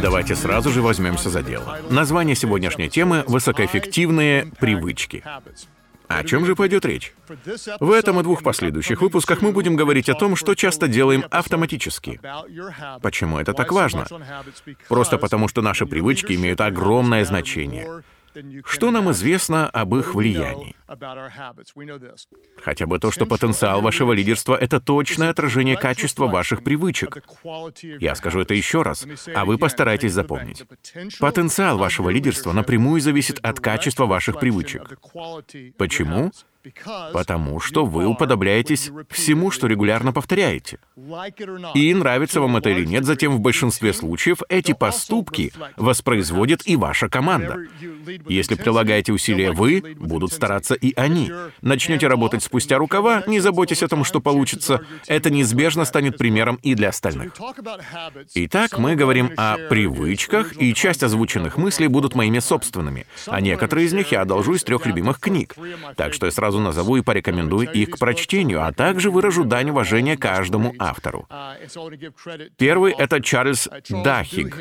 Давайте сразу же возьмемся за дело. Название сегодняшней темы — «Высокоэффективные привычки». О чем же пойдет речь? В этом и двух последующих выпусках мы будем говорить о том, что часто делаем автоматически. Почему это так важно? Просто потому, что наши привычки имеют огромное значение. Что нам известно об их влиянии? Хотя бы то, что потенциал вашего лидерства — это точное отражение качества ваших привычек. Я скажу это еще раз, а вы постарайтесь запомнить. Потенциал вашего лидерства напрямую зависит от качества ваших привычек. Почему? Потому что вы уподобляетесь всему, что регулярно повторяете. И нравится вам это или нет, затем в большинстве случаев эти поступки воспроизводит и ваша команда. Если прилагаете усилия вы, будут стараться и они. Начнете работать спустя рукава, не заботьтесь о том, что получится. Это неизбежно станет примером и для остальных. Итак, мы говорим о привычках, и часть озвученных мыслей будут моими собственными, а некоторые из них я одолжу из трех любимых книг. Так что я сразу сразу назову и порекомендую их к прочтению, а также выражу дань уважения каждому автору. Первый — это Чарльз Дахиг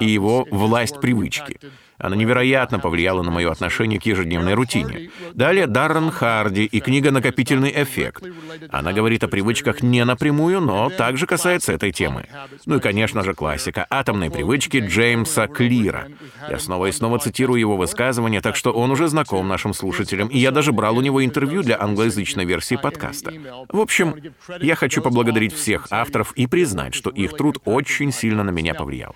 и его «Власть привычки». Она невероятно повлияла на мое отношение к ежедневной рутине. Далее Даррен Харди и книга «Накопительный эффект». Она говорит о привычках не напрямую, но также касается этой темы. Ну и, конечно же, классика «Атомные привычки» Джеймса Клира. Я снова и снова цитирую его высказывания, так что он уже знаком нашим слушателям, и я даже брал у него интервью для англоязычной версии подкаста. В общем, я хочу поблагодарить всех авторов и признать, что их труд очень сильно на меня повлиял.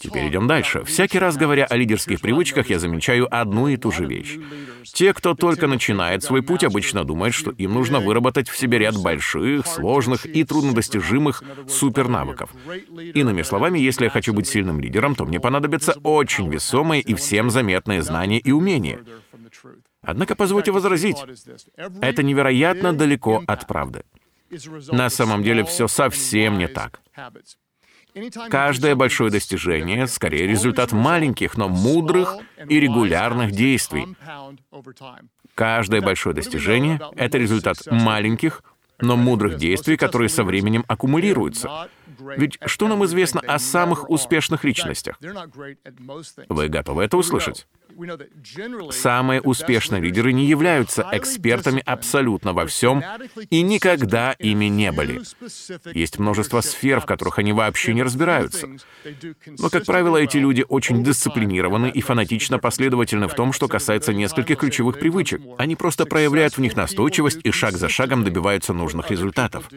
Теперь идем дальше. Всякий раз говоря о лидерских привычках, я замечаю одну и ту же вещь. Те, кто только начинает свой путь, обычно думают, что им нужно выработать в себе ряд больших, сложных и труднодостижимых супернавыков. Иными словами, если я хочу быть сильным лидером, то мне понадобятся очень весомые и всем заметные знания и умения. Однако позвольте возразить, это невероятно далеко от правды. На самом деле все совсем не так. Каждое большое достижение скорее результат маленьких, но мудрых и регулярных действий. Каждое большое достижение — это результат маленьких, но мудрых действий, которые со временем аккумулируются. Ведь что нам известно о самых успешных личностях? Вы готовы это услышать? Самые успешные лидеры не являются экспертами абсолютно во всем и никогда ими не были. Есть множество сфер, в которых они вообще не разбираются. Но, как правило, эти люди очень дисциплинированы и фанатично последовательны в том, что касается нескольких ключевых привычек. Они просто проявляют в них настойчивость и шаг за шагом добиваются нужных результатов.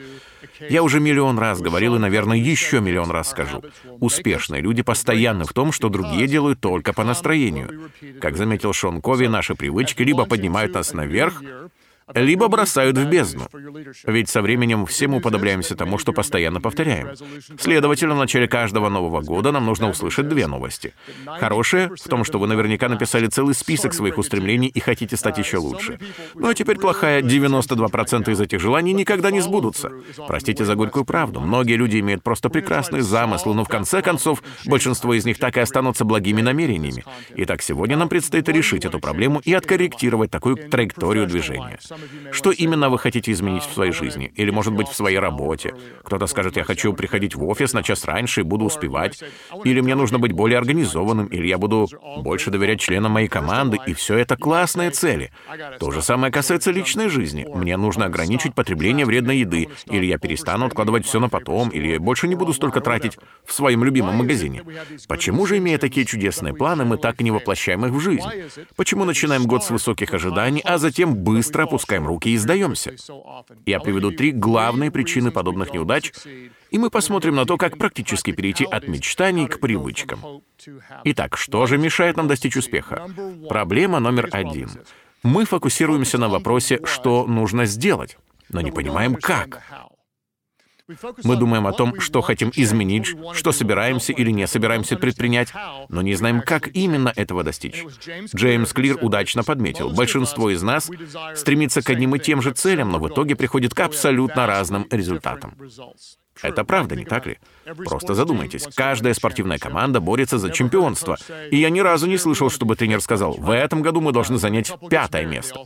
Я уже миллион раз говорил и, наверное, еще миллион раз скажу. Успешные люди постоянны в том, что другие делают только по настроению. Как заметил Шон Кови, наши привычки либо поднимают нас наверх, либо бросают в бездну. Ведь со временем все мы уподобляемся тому, что постоянно повторяем. Следовательно, в начале каждого Нового года нам нужно услышать две новости. Хорошая в том, что вы наверняка написали целый список своих устремлений и хотите стать еще лучше. Ну а теперь плохая, 92% из этих желаний никогда не сбудутся. Простите за горькую правду, многие люди имеют просто прекрасные замыслы, но в конце концов большинство из них так и останутся благими намерениями. Итак, сегодня нам предстоит решить эту проблему и откорректировать такую траекторию движения. Что именно вы хотите изменить в своей жизни? Или, может быть, в своей работе? Кто-то скажет, я хочу приходить в офис на час раньше и буду успевать. Или мне нужно быть более организованным, или я буду больше доверять членам моей команды, и все это классные цели. То же самое касается личной жизни. Мне нужно ограничить потребление вредной еды, или я перестану откладывать все на потом, или я больше не буду столько тратить в своем любимом магазине. Почему же, имея такие чудесные планы, мы так и не воплощаем их в жизнь? Почему начинаем год с высоких ожиданий, а затем быстро опускаем опускаем руки и сдаемся. Я приведу три главные причины подобных неудач, и мы посмотрим на то, как практически перейти от мечтаний к привычкам. Итак, что же мешает нам достичь успеха? Проблема номер один. Мы фокусируемся на вопросе, что нужно сделать, но не понимаем, как. Мы думаем о том, что хотим изменить, что собираемся или не собираемся предпринять, но не знаем, как именно этого достичь. Джеймс Клир удачно подметил, большинство из нас стремится к одним и тем же целям, но в итоге приходит к абсолютно разным результатам. Это правда, не так ли? Просто задумайтесь. Каждая спортивная команда борется за чемпионство. И я ни разу не слышал, чтобы тренер сказал, в этом году мы должны занять пятое место.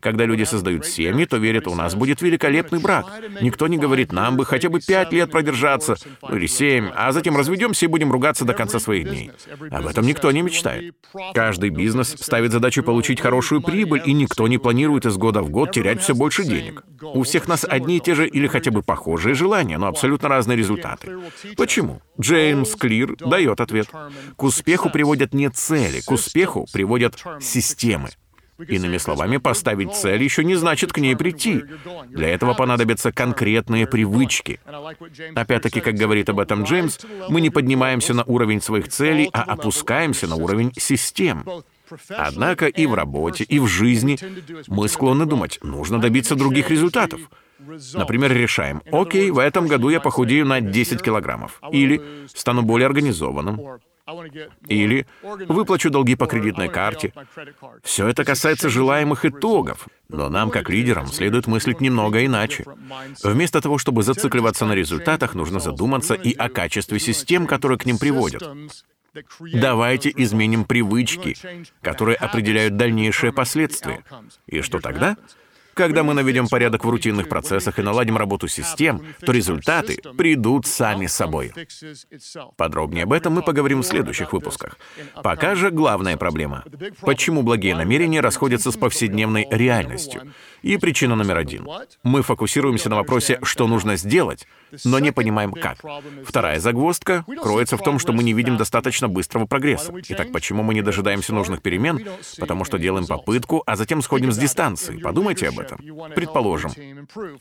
Когда люди создают семьи, то верят, у нас будет великолепный брак. Никто не говорит, нам бы хотя бы пять лет продержаться, ну или семь, а затем разведемся и будем ругаться до конца своих дней. Об этом никто не мечтает. Каждый бизнес ставит задачу получить хорошую прибыль, и никто не планирует из года в год терять все больше денег. У всех нас одни и те же или хотя бы похожие желания, но абсолютно разные результаты. Почему? Джеймс Клир дает ответ. К успеху приводят не цели, к успеху приводят системы. Иными словами, поставить цель еще не значит к ней прийти. Для этого понадобятся конкретные привычки. Опять-таки, как говорит об этом Джеймс, мы не поднимаемся на уровень своих целей, а опускаемся на уровень систем. Однако и в работе, и в жизни мы склонны думать, нужно добиться других результатов. Например, решаем, окей, в этом году я похудею на 10 килограммов. Или стану более организованным. Или выплачу долги по кредитной карте. Все это касается желаемых итогов, но нам, как лидерам, следует мыслить немного иначе. Вместо того, чтобы зацикливаться на результатах, нужно задуматься и о качестве систем, которые к ним приводят. Давайте изменим привычки, которые определяют дальнейшие последствия. И что тогда? Когда мы наведем порядок в рутинных процессах и наладим работу систем, то результаты придут сами собой. Подробнее об этом мы поговорим в следующих выпусках. Пока же главная проблема. Почему благие намерения расходятся с повседневной реальностью? И причина номер один. Мы фокусируемся на вопросе, что нужно сделать, но не понимаем, как. Вторая загвоздка кроется в том, что мы не видим достаточно быстрого прогресса. Итак, почему мы не дожидаемся нужных перемен? Потому что делаем попытку, а затем сходим с дистанции. Подумайте об этом. Предположим,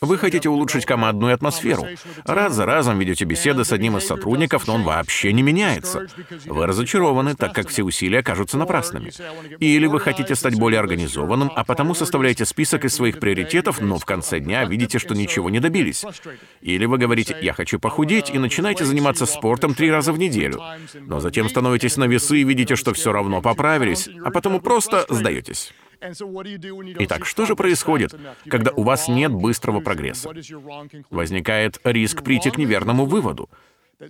вы хотите улучшить командную атмосферу. Раз за разом ведете беседы с одним из сотрудников, но он вообще не меняется. Вы разочарованы, так как все усилия кажутся напрасными. Или вы хотите стать более организованным, а потому составляете список из своих приоритетов, но в конце дня видите, что ничего не добились. Или вы говорите, говорите «я хочу похудеть» и начинаете заниматься спортом три раза в неделю. Но затем становитесь на весы и видите, что все равно поправились, а потому просто сдаетесь. Итак, что же происходит, когда у вас нет быстрого прогресса? Возникает риск прийти к неверному выводу.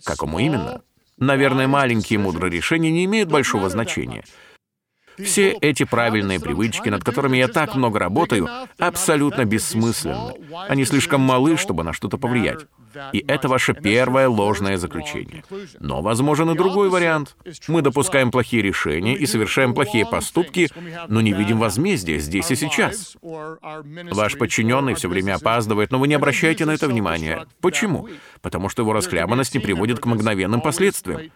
Какому именно? Наверное, маленькие мудрые решения не имеют большого значения — все эти правильные привычки, над которыми я так много работаю, абсолютно бессмысленны. Они слишком малы, чтобы на что-то повлиять. И это ваше первое ложное заключение. Но возможен и другой вариант. Мы допускаем плохие решения и совершаем плохие поступки, но не видим возмездия здесь и сейчас. Ваш подчиненный все время опаздывает, но вы не обращаете на это внимания. Почему? Потому что его расхлябанность не приводит к мгновенным последствиям.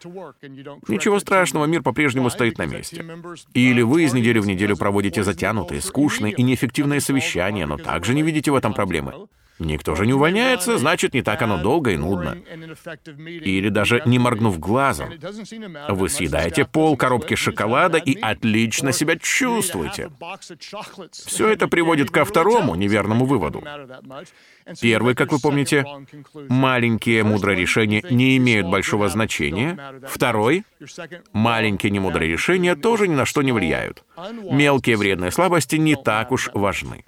Ничего страшного, мир по-прежнему стоит на месте. Или вы из недели в неделю проводите затянутые, скучные и неэффективные совещания, но также не видите в этом проблемы. Никто же не увольняется, значит, не так оно долго и нудно. Или даже не моргнув глазом. Вы съедаете пол коробки шоколада и отлично себя чувствуете. Все это приводит ко второму неверному выводу. Первый, как вы помните, маленькие мудрые решения не имеют большого значения. Второй, маленькие немудрые решения тоже ни на что не влияют. Мелкие вредные слабости не так уж важны.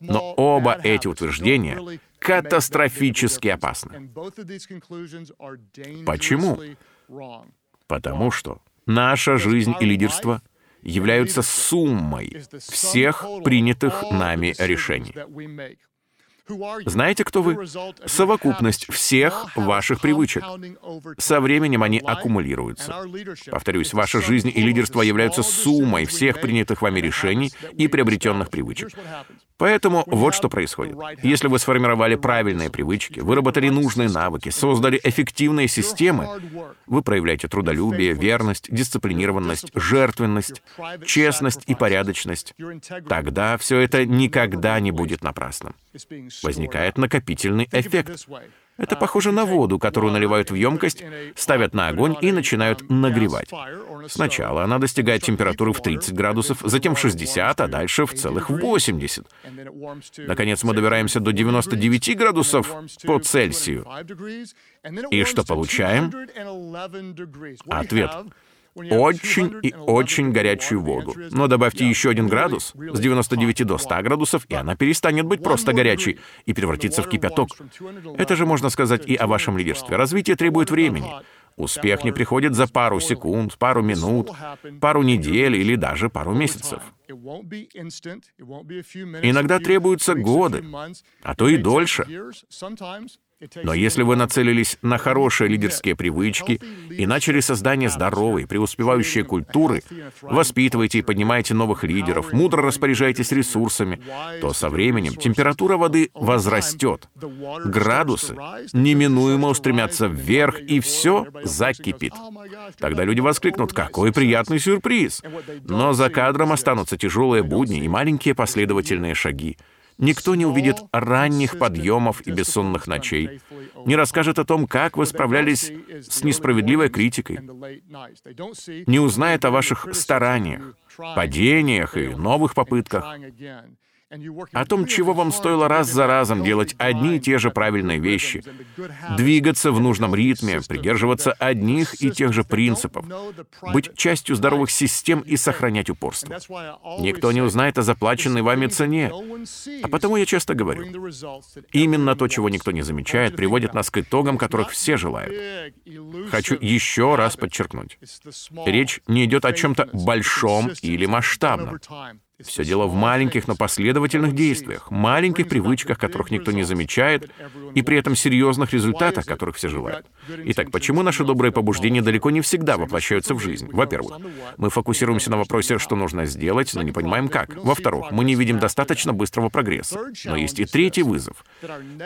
Но оба эти утверждения катастрофически опасны. Почему? Потому что наша жизнь и лидерство являются суммой всех принятых нами решений. Знаете, кто вы? Совокупность всех ваших привычек. Со временем они аккумулируются. Повторюсь, ваша жизнь и лидерство являются суммой всех принятых вами решений и приобретенных привычек. Поэтому вот что происходит. Если вы сформировали правильные привычки, выработали нужные навыки, создали эффективные системы, вы проявляете трудолюбие, верность, дисциплинированность, жертвенность, честность и порядочность, тогда все это никогда не будет напрасным. Возникает накопительный эффект. Это похоже на воду, которую наливают в емкость, ставят на огонь и начинают нагревать. Сначала она достигает температуры в 30 градусов, затем в 60, а дальше в целых 80. Наконец мы добираемся до 99 градусов по Цельсию. И что получаем? Ответ. Очень и очень горячую воду. Но добавьте еще один градус с 99 до 100 градусов, и она перестанет быть просто горячей и превратится в кипяток. Это же можно сказать и о вашем лидерстве. Развитие требует времени. Успех не приходит за пару секунд, пару минут, пару недель или даже пару месяцев. Иногда требуются годы, а то и дольше. Но если вы нацелились на хорошие лидерские привычки и начали создание здоровой, преуспевающей культуры, воспитываете и поднимаете новых лидеров, мудро распоряжаетесь ресурсами, то со временем температура воды возрастет, градусы неминуемо устремятся вверх, и все закипит. Тогда люди воскликнут «Какой приятный сюрприз!» Но за кадром останутся тяжелые будни и маленькие последовательные шаги. Никто не увидит ранних подъемов и бессонных ночей, не расскажет о том, как вы справлялись с несправедливой критикой, не узнает о ваших стараниях, падениях и новых попытках о том, чего вам стоило раз за разом делать одни и те же правильные вещи, двигаться в нужном ритме, придерживаться одних и тех же принципов, быть частью здоровых систем и сохранять упорство. Никто не узнает о заплаченной вами цене. А потому я часто говорю, именно то, чего никто не замечает, приводит нас к итогам, которых все желают. Хочу еще раз подчеркнуть. Речь не идет о чем-то большом или масштабном. Все дело в маленьких, но последовательных действиях, маленьких привычках, которых никто не замечает, и при этом серьезных результатах, которых все желают. Итак, почему наши добрые побуждения далеко не всегда воплощаются в жизнь? Во-первых, мы фокусируемся на вопросе, что нужно сделать, но не понимаем как. Во-вторых, мы не видим достаточно быстрого прогресса. Но есть и третий вызов.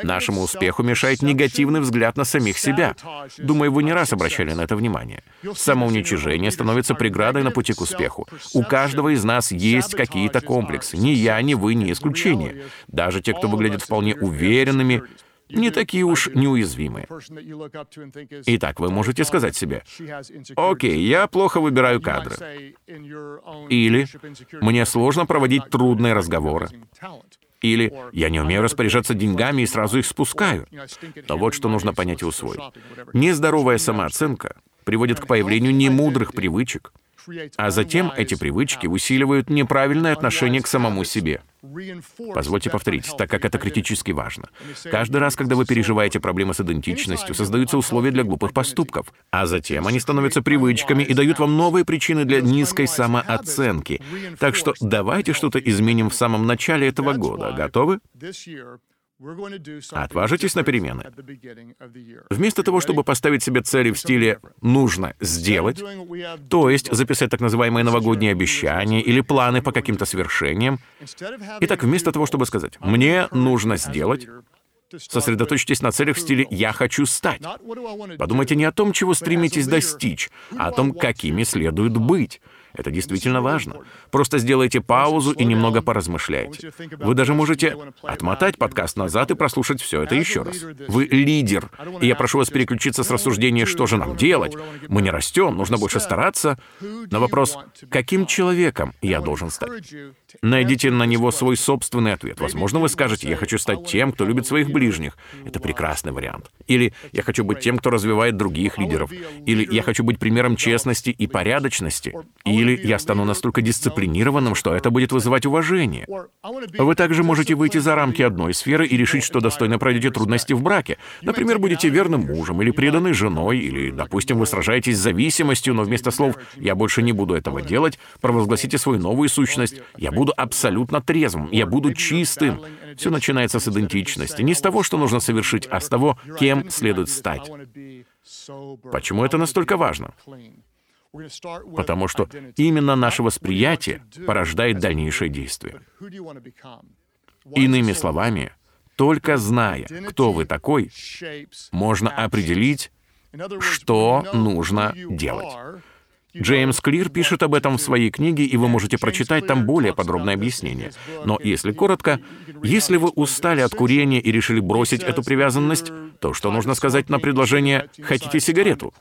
Нашему успеху мешает негативный взгляд на самих себя. Думаю, вы не раз обращали на это внимание. Самоуничижение становится преградой на пути к успеху. У каждого из нас есть какие какие-то комплексы. Ни я, ни вы не исключение. Даже те, кто выглядит вполне уверенными, не такие уж неуязвимые. Итак, вы можете сказать себе, «Окей, я плохо выбираю кадры». Или «Мне сложно проводить трудные разговоры». Или «Я не умею распоряжаться деньгами и сразу их спускаю». Но вот что нужно понять и усвоить. Нездоровая самооценка приводит к появлению немудрых привычек, а затем эти привычки усиливают неправильное отношение к самому себе. Позвольте повторить, так как это критически важно. Каждый раз, когда вы переживаете проблемы с идентичностью, создаются условия для глупых поступков, а затем они становятся привычками и дают вам новые причины для низкой самооценки. Так что давайте что-то изменим в самом начале этого года. Готовы? Отважитесь на перемены. Вместо того, чтобы поставить себе цели в стиле «нужно сделать», то есть записать так называемые новогодние обещания или планы по каким-то свершениям, итак, вместо того, чтобы сказать «мне нужно сделать», Сосредоточьтесь на целях в стиле «я хочу стать». Подумайте не о том, чего стремитесь достичь, а о том, какими следует быть. Это действительно важно. Просто сделайте паузу и немного поразмышляйте. Вы даже можете отмотать подкаст назад и прослушать все это еще раз. Вы лидер, и я прошу вас переключиться с рассуждения, что же нам делать. Мы не растем, нужно больше стараться. На вопрос, каким человеком я должен стать? Найдите на него свой собственный ответ. Возможно, вы скажете, я хочу стать тем, кто любит своих ближних. Это прекрасный вариант. Или я хочу быть тем, кто развивает других лидеров. Или я хочу быть примером честности и порядочности. Или я стану настолько дисциплинированным, что это будет вызывать уважение. Вы также можете выйти за рамки одной сферы и решить, что достойно пройдете трудности в браке. Например, будете верным мужем или преданной женой, или, допустим, вы сражаетесь с зависимостью, но вместо слов «я больше не буду этого делать», провозгласите свою новую сущность «я буду абсолютно трезвым, я буду чистым». Все начинается с идентичности, не с того, что нужно совершить, а с того, кем следует стать. Почему это настолько важно? Потому что именно наше восприятие порождает дальнейшее действие. Иными словами, только зная, кто вы такой, можно определить, что нужно делать. Джеймс Клир пишет об этом в своей книге, и вы можете прочитать там более подробное объяснение. Но если коротко, если вы устали от курения и решили бросить эту привязанность, то что нужно сказать на предложение «хотите сигарету»?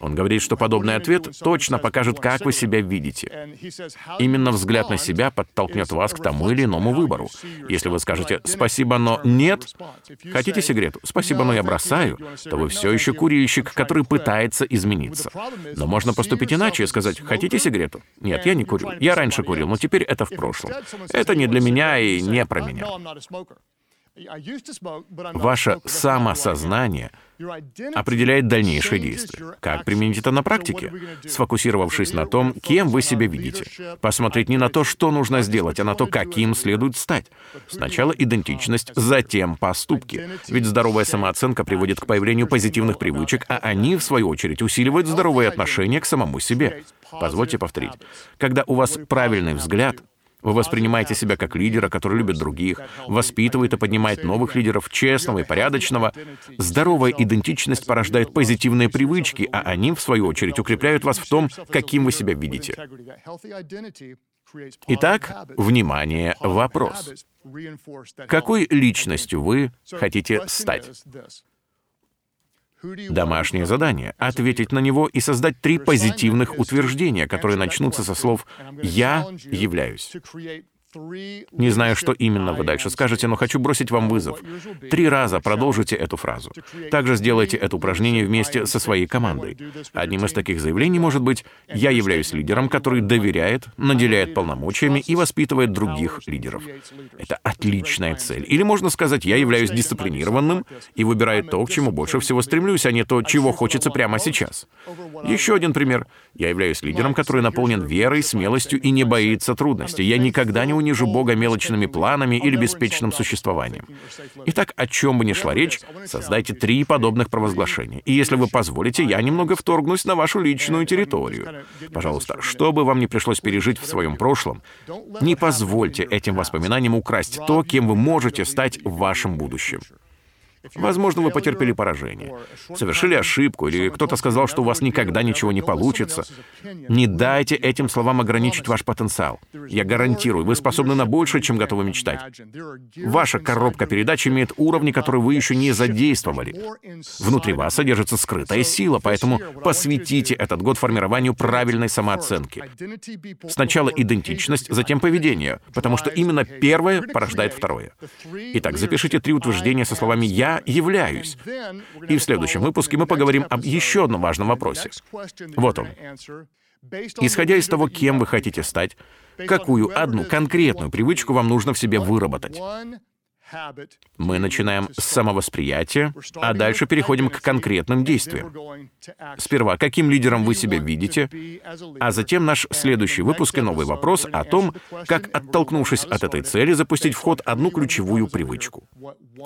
Он говорит, что подобный ответ точно покажет, как вы себя видите. Именно взгляд на себя подтолкнет вас к тому или иному выбору. Если вы скажете «спасибо, но нет», хотите сигарету «спасибо, но я бросаю», то вы все еще курильщик, который пытается измениться. Но можно поступить иначе и сказать «хотите сигарету?» «Нет, я не курю. Я раньше курил, но теперь это в прошлом. Это не для меня и не про меня». Ваше самосознание определяет дальнейшие действия. Как применить это на практике? Сфокусировавшись на том, кем вы себя видите. Посмотреть не на то, что нужно сделать, а на то, каким следует стать. Сначала идентичность, затем поступки. Ведь здоровая самооценка приводит к появлению позитивных привычек, а они, в свою очередь, усиливают здоровые отношения к самому себе. Позвольте повторить. Когда у вас правильный взгляд, вы воспринимаете себя как лидера, который любит других, воспитывает и поднимает новых лидеров, честного и порядочного. Здоровая идентичность порождает позитивные привычки, а они, в свою очередь, укрепляют вас в том, каким вы себя видите. Итак, внимание, вопрос. Какой личностью вы хотите стать? Домашнее задание — ответить на него и создать три позитивных утверждения, которые начнутся со слов «я являюсь». Не знаю, что именно вы дальше скажете, но хочу бросить вам вызов. Три раза продолжите эту фразу. Также сделайте это упражнение вместе со своей командой. Одним из таких заявлений может быть «Я являюсь лидером, который доверяет, наделяет полномочиями и воспитывает других лидеров». Это отличная цель. Или можно сказать «Я являюсь дисциплинированным и выбираю то, к чему больше всего стремлюсь, а не то, чего хочется прямо сейчас». Еще один пример. «Я являюсь лидером, который наполнен верой, смелостью и не боится трудностей. Я никогда не унижу Бога мелочными планами или беспечным существованием. Итак, о чем бы ни шла речь, создайте три подобных провозглашения. И если вы позволите, я немного вторгнусь на вашу личную территорию. Пожалуйста, что бы вам ни пришлось пережить в своем прошлом, не позвольте этим воспоминаниям украсть то, кем вы можете стать в вашем будущем. Возможно, вы потерпели поражение, совершили ошибку, или кто-то сказал, что у вас никогда ничего не получится. Не дайте этим словам ограничить ваш потенциал. Я гарантирую, вы способны на больше, чем готовы мечтать. Ваша коробка передач имеет уровни, которые вы еще не задействовали. Внутри вас содержится скрытая сила, поэтому посвятите этот год формированию правильной самооценки. Сначала идентичность, затем поведение, потому что именно первое порождает второе. Итак, запишите три утверждения со словами «я являюсь. И в следующем выпуске мы поговорим об еще одном важном вопросе. Вот он. Исходя из того, кем вы хотите стать, какую одну конкретную привычку вам нужно в себе выработать? Мы начинаем с самовосприятия, а дальше переходим к конкретным действиям. Сперва, каким лидером вы себя видите, а затем наш следующий выпуск и новый вопрос о том, как, оттолкнувшись от этой цели, запустить в ход одну ключевую привычку.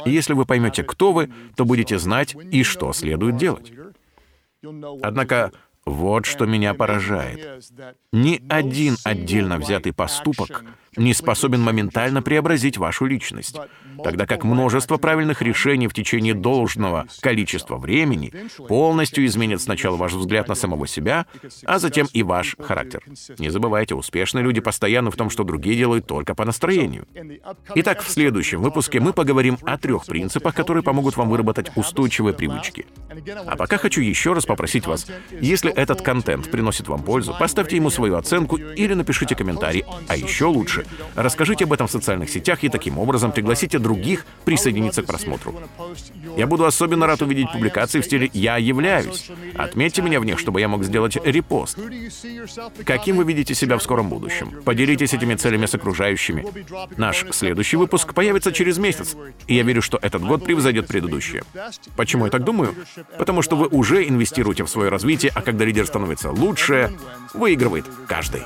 И если вы поймете, кто вы, то будете знать и что следует делать. Однако вот что меня поражает. Ни один отдельно взятый поступок не способен моментально преобразить вашу личность, тогда как множество правильных решений в течение должного количества времени полностью изменят сначала ваш взгляд на самого себя, а затем и ваш характер. Не забывайте, успешные люди постоянно в том, что другие делают только по настроению. Итак, в следующем выпуске мы поговорим о трех принципах, которые помогут вам выработать устойчивые привычки. А пока хочу еще раз попросить вас, если этот контент приносит вам пользу, поставьте ему свою оценку или напишите комментарий, а еще лучше, расскажите об этом в социальных сетях и таким образом пригласите других присоединиться к просмотру. Я буду особенно рад увидеть публикации в стиле «Я являюсь». Отметьте меня в них, чтобы я мог сделать репост. Каким вы видите себя в скором будущем? Поделитесь этими целями с окружающими. Наш следующий выпуск появится через месяц, и я верю, что этот год превзойдет предыдущие. Почему я так думаю? Потому что вы уже инвестируете в свое развитие, а когда лидер становится лучше, выигрывает каждый.